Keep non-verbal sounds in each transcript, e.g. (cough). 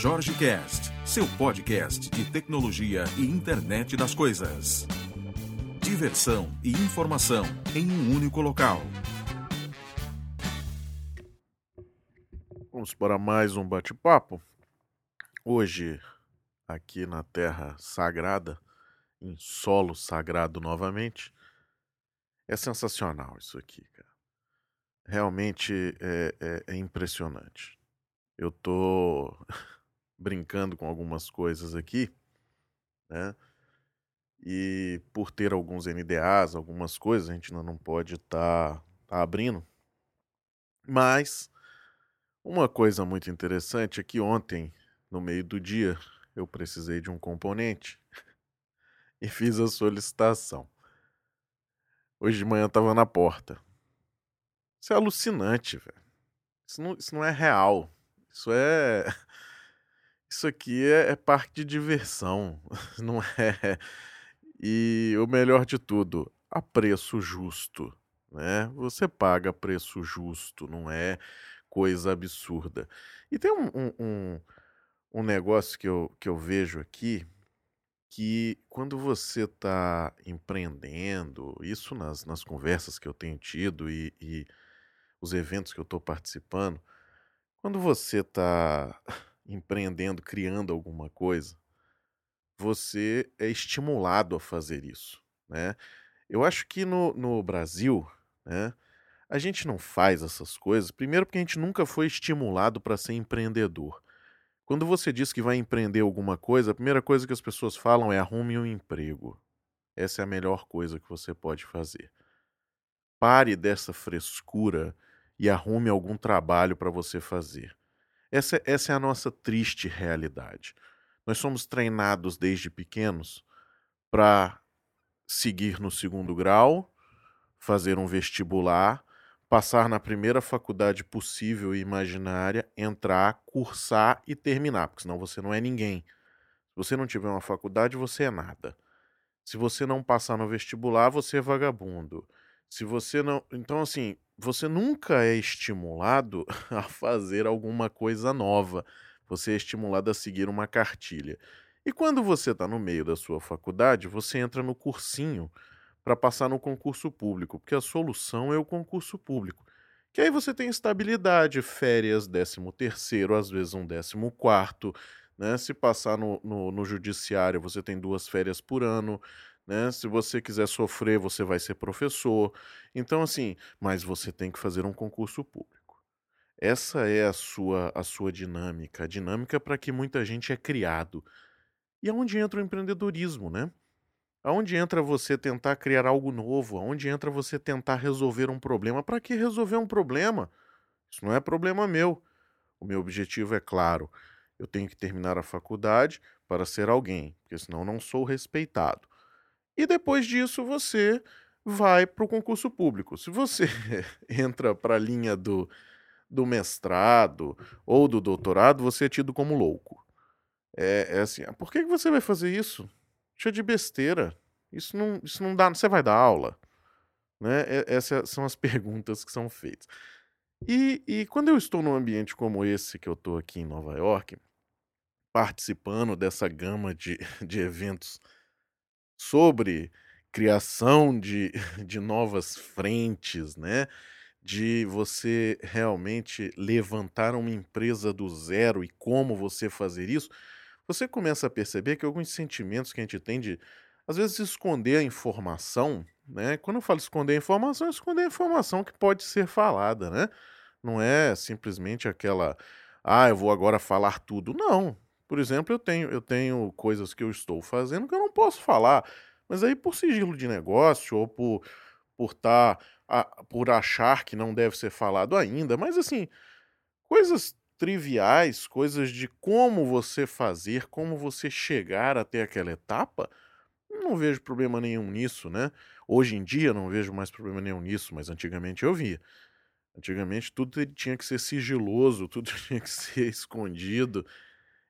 Jorge Cast, seu podcast de tecnologia e internet das coisas. Diversão e informação em um único local. Vamos para mais um bate-papo. Hoje, aqui na Terra Sagrada, em solo sagrado novamente. É sensacional isso aqui, cara. Realmente é, é, é impressionante. Eu tô (laughs) brincando com algumas coisas aqui, né? E por ter alguns NDAs, algumas coisas, a gente ainda não pode estar tá, tá abrindo. Mas uma coisa muito interessante é que ontem, no meio do dia, eu precisei de um componente (laughs) e fiz a solicitação. Hoje de manhã estava na porta. Isso é alucinante, velho. Isso não, isso não é real. Isso é. Isso aqui é, é parque de diversão. (laughs) Não é. E o melhor de tudo, a preço justo. Né? Você paga preço justo, não é coisa absurda. E tem um, um, um, negócio que eu, que eu vejo aqui que quando você está empreendendo, isso nas, nas conversas que eu tenho tido e, e os eventos que eu estou participando, quando você está empreendendo, criando alguma coisa, você é estimulado a fazer isso, né? Eu acho que no, no Brasil, né, a gente não faz essas coisas, primeiro porque a gente nunca foi estimulado para ser empreendedor. Quando você diz que vai empreender alguma coisa, a primeira coisa que as pessoas falam é arrume um emprego. Essa é a melhor coisa que você pode fazer. Pare dessa frescura e arrume algum trabalho para você fazer. Essa, essa é a nossa triste realidade. Nós somos treinados desde pequenos para seguir no segundo grau, fazer um vestibular, passar na primeira faculdade possível e imaginária, entrar, cursar e terminar, porque senão você não é ninguém. Se você não tiver uma faculdade, você é nada. Se você não passar no vestibular, você é vagabundo. Se você não. Então, assim, você nunca é estimulado (laughs) a fazer alguma coisa nova. Você é estimulado a seguir uma cartilha. E quando você está no meio da sua faculdade, você entra no cursinho para passar no concurso público, porque a solução é o concurso público. Que aí você tem estabilidade, férias, décimo terceiro, às vezes um décimo quarto, né? Se passar no, no, no judiciário, você tem duas férias por ano, né? Se você quiser sofrer, você vai ser professor. Então, assim, mas você tem que fazer um concurso público. Essa é a sua, a sua dinâmica, a dinâmica para que muita gente é criado. E aonde entra o empreendedorismo, né? Aonde entra você tentar criar algo novo? Aonde entra você tentar resolver um problema? Para que resolver um problema? Isso não é problema meu. O meu objetivo é claro. Eu tenho que terminar a faculdade para ser alguém, porque senão não sou respeitado. E depois disso você vai para o concurso público. Se você (laughs) entra para a linha do, do mestrado ou do doutorado, você é tido como louco. É, é assim, ah, por que você vai fazer isso? Deixa de besteira. Isso não, isso não dá. Você vai dar aula? Né? Essas são as (laughs) perguntas que são feitas. E, e quando eu estou num ambiente como esse que eu estou aqui em Nova York, participando dessa gama de, (laughs) de eventos sobre criação de, (laughs) de novas frentes, né? De você realmente levantar uma empresa do zero e como você fazer isso, você começa a perceber que alguns sentimentos que a gente tem de, às vezes, esconder a informação, né? Quando eu falo esconder a informação, é esconder a informação que pode ser falada, né? Não é simplesmente aquela, ah, eu vou agora falar tudo. Não. Por exemplo, eu tenho, eu tenho coisas que eu estou fazendo que eu não posso falar. Mas aí, por sigilo de negócio ou por por tá, por achar que não deve ser falado ainda, mas assim, coisas triviais, coisas de como você fazer, como você chegar até aquela etapa, não vejo problema nenhum nisso, né? Hoje em dia não vejo mais problema nenhum nisso, mas antigamente eu via. Antigamente tudo tinha que ser sigiloso, (laughs) tudo tinha que ser escondido.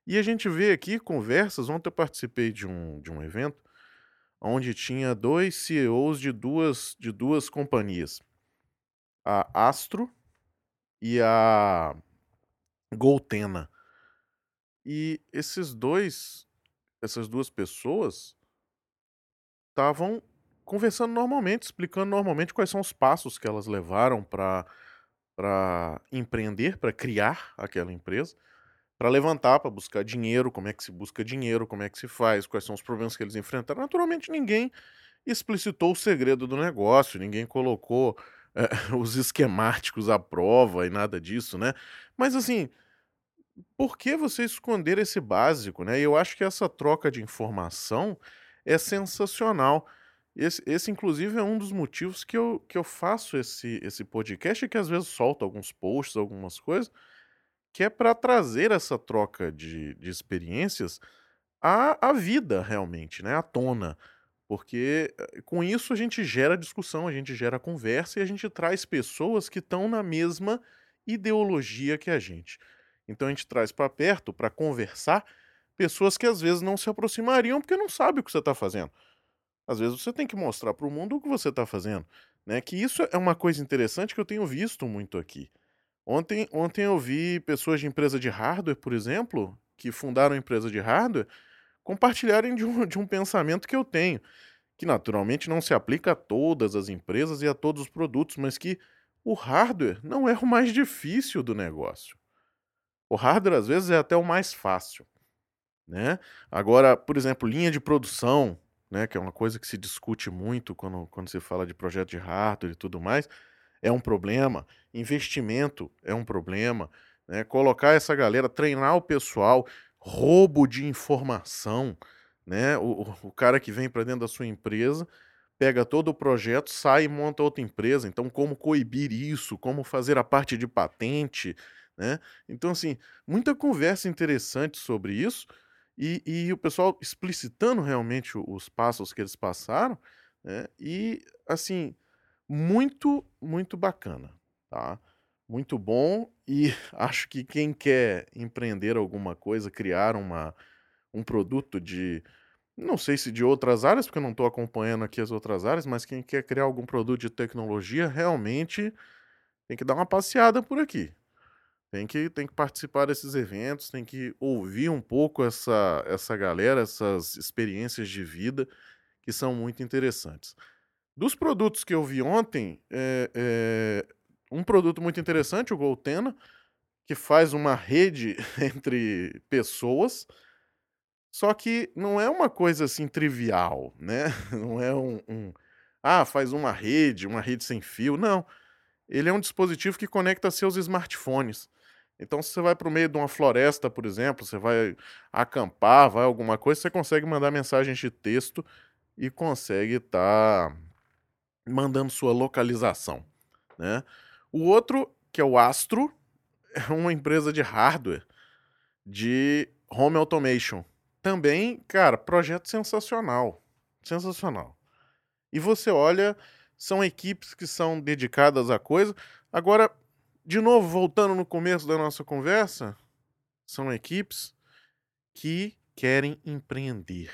E a gente vê aqui conversas. Ontem eu participei de um, de um evento onde tinha dois CEOs de duas, de duas companhias, a Astro e a Goltena. e esses dois, essas duas pessoas estavam conversando normalmente, explicando normalmente quais são os passos que elas levaram para para empreender, para criar aquela empresa, para levantar, para buscar dinheiro, como é que se busca dinheiro, como é que se faz, quais são os problemas que eles enfrentaram. Naturalmente, ninguém explicitou o segredo do negócio, ninguém colocou é, (laughs) os esquemáticos à prova e nada disso, né? Mas assim, por que você esconder esse básico, né? Eu acho que essa troca de informação é sensacional. Esse, esse, inclusive, é um dos motivos que eu, que eu faço esse, esse podcast que às vezes solto alguns posts, algumas coisas, que é para trazer essa troca de, de experiências à, à vida, realmente, né? À tona. Porque eh, com isso a gente gera discussão, a gente gera conversa e a gente traz pessoas que estão na mesma ideologia que a gente. Então a gente traz para perto, para conversar, pessoas que às vezes não se aproximariam porque não sabem o que você está fazendo. Às vezes você tem que mostrar para o mundo o que você está fazendo. Né? Que isso é uma coisa interessante que eu tenho visto muito aqui. Ontem, ontem eu vi pessoas de empresa de hardware, por exemplo, que fundaram empresa de hardware, compartilharem de um, de um pensamento que eu tenho, que naturalmente não se aplica a todas as empresas e a todos os produtos, mas que o hardware não é o mais difícil do negócio. O hardware, às vezes, é até o mais fácil. Né? Agora, por exemplo, linha de produção, né, que é uma coisa que se discute muito quando, quando se fala de projeto de hardware e tudo mais, é um problema. Investimento é um problema. Né? Colocar essa galera, treinar o pessoal, roubo de informação. Né? O, o cara que vem para dentro da sua empresa pega todo o projeto, sai e monta outra empresa. Então, como coibir isso? Como fazer a parte de patente? Né? Então, assim, muita conversa interessante sobre isso e, e o pessoal explicitando realmente os passos que eles passaram, né? E assim, muito, muito bacana, tá? Muito bom e (laughs) acho que quem quer empreender alguma coisa, criar uma, um produto de, não sei se de outras áreas, porque eu não estou acompanhando aqui as outras áreas, mas quem quer criar algum produto de tecnologia, realmente tem que dar uma passeada por aqui. Tem que, tem que participar desses eventos, tem que ouvir um pouco essa, essa galera, essas experiências de vida que são muito interessantes. Dos produtos que eu vi ontem, é, é, um produto muito interessante, o Goltena, que faz uma rede (laughs) entre pessoas, só que não é uma coisa assim trivial, né? (laughs) Não é um, um ah, faz uma rede, uma rede sem fio, não. Ele é um dispositivo que conecta seus smartphones. Então, se você vai para o meio de uma floresta, por exemplo, você vai acampar, vai alguma coisa, você consegue mandar mensagens de texto e consegue estar tá mandando sua localização. Né? O outro, que é o Astro, é uma empresa de hardware de home automation. Também, cara, projeto sensacional. Sensacional. E você olha, são equipes que são dedicadas à coisa. Agora, de novo, voltando no começo da nossa conversa, são equipes que querem empreender,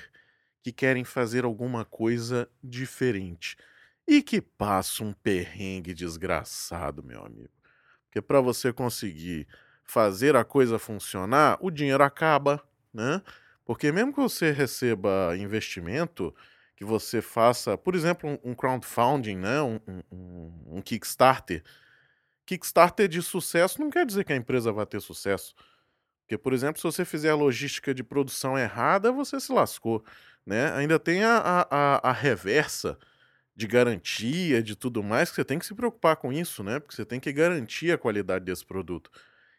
que querem fazer alguma coisa diferente e que passam um perrengue desgraçado, meu amigo. Porque para você conseguir fazer a coisa funcionar, o dinheiro acaba, né? Porque mesmo que você receba investimento, que você faça, por exemplo, um crowdfunding, né? um, um, um Kickstarter, Kickstarter de sucesso não quer dizer que a empresa vai ter sucesso. Porque, por exemplo, se você fizer a logística de produção errada, você se lascou. Né? Ainda tem a, a, a reversa de garantia, de tudo mais, que você tem que se preocupar com isso, né? Porque você tem que garantir a qualidade desse produto.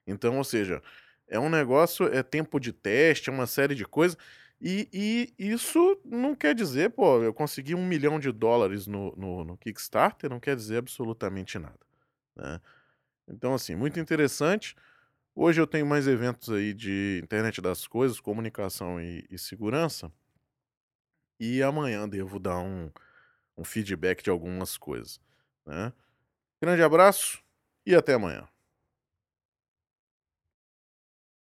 Então, ou seja, é um negócio, é tempo de teste, é uma série de coisas. E, e isso não quer dizer, pô, eu consegui um milhão de dólares no, no, no Kickstarter, não quer dizer absolutamente nada. Né? Então, assim, muito interessante. Hoje eu tenho mais eventos aí de internet das coisas, comunicação e, e segurança. E amanhã devo dar um, um feedback de algumas coisas. Né? Grande abraço e até amanhã.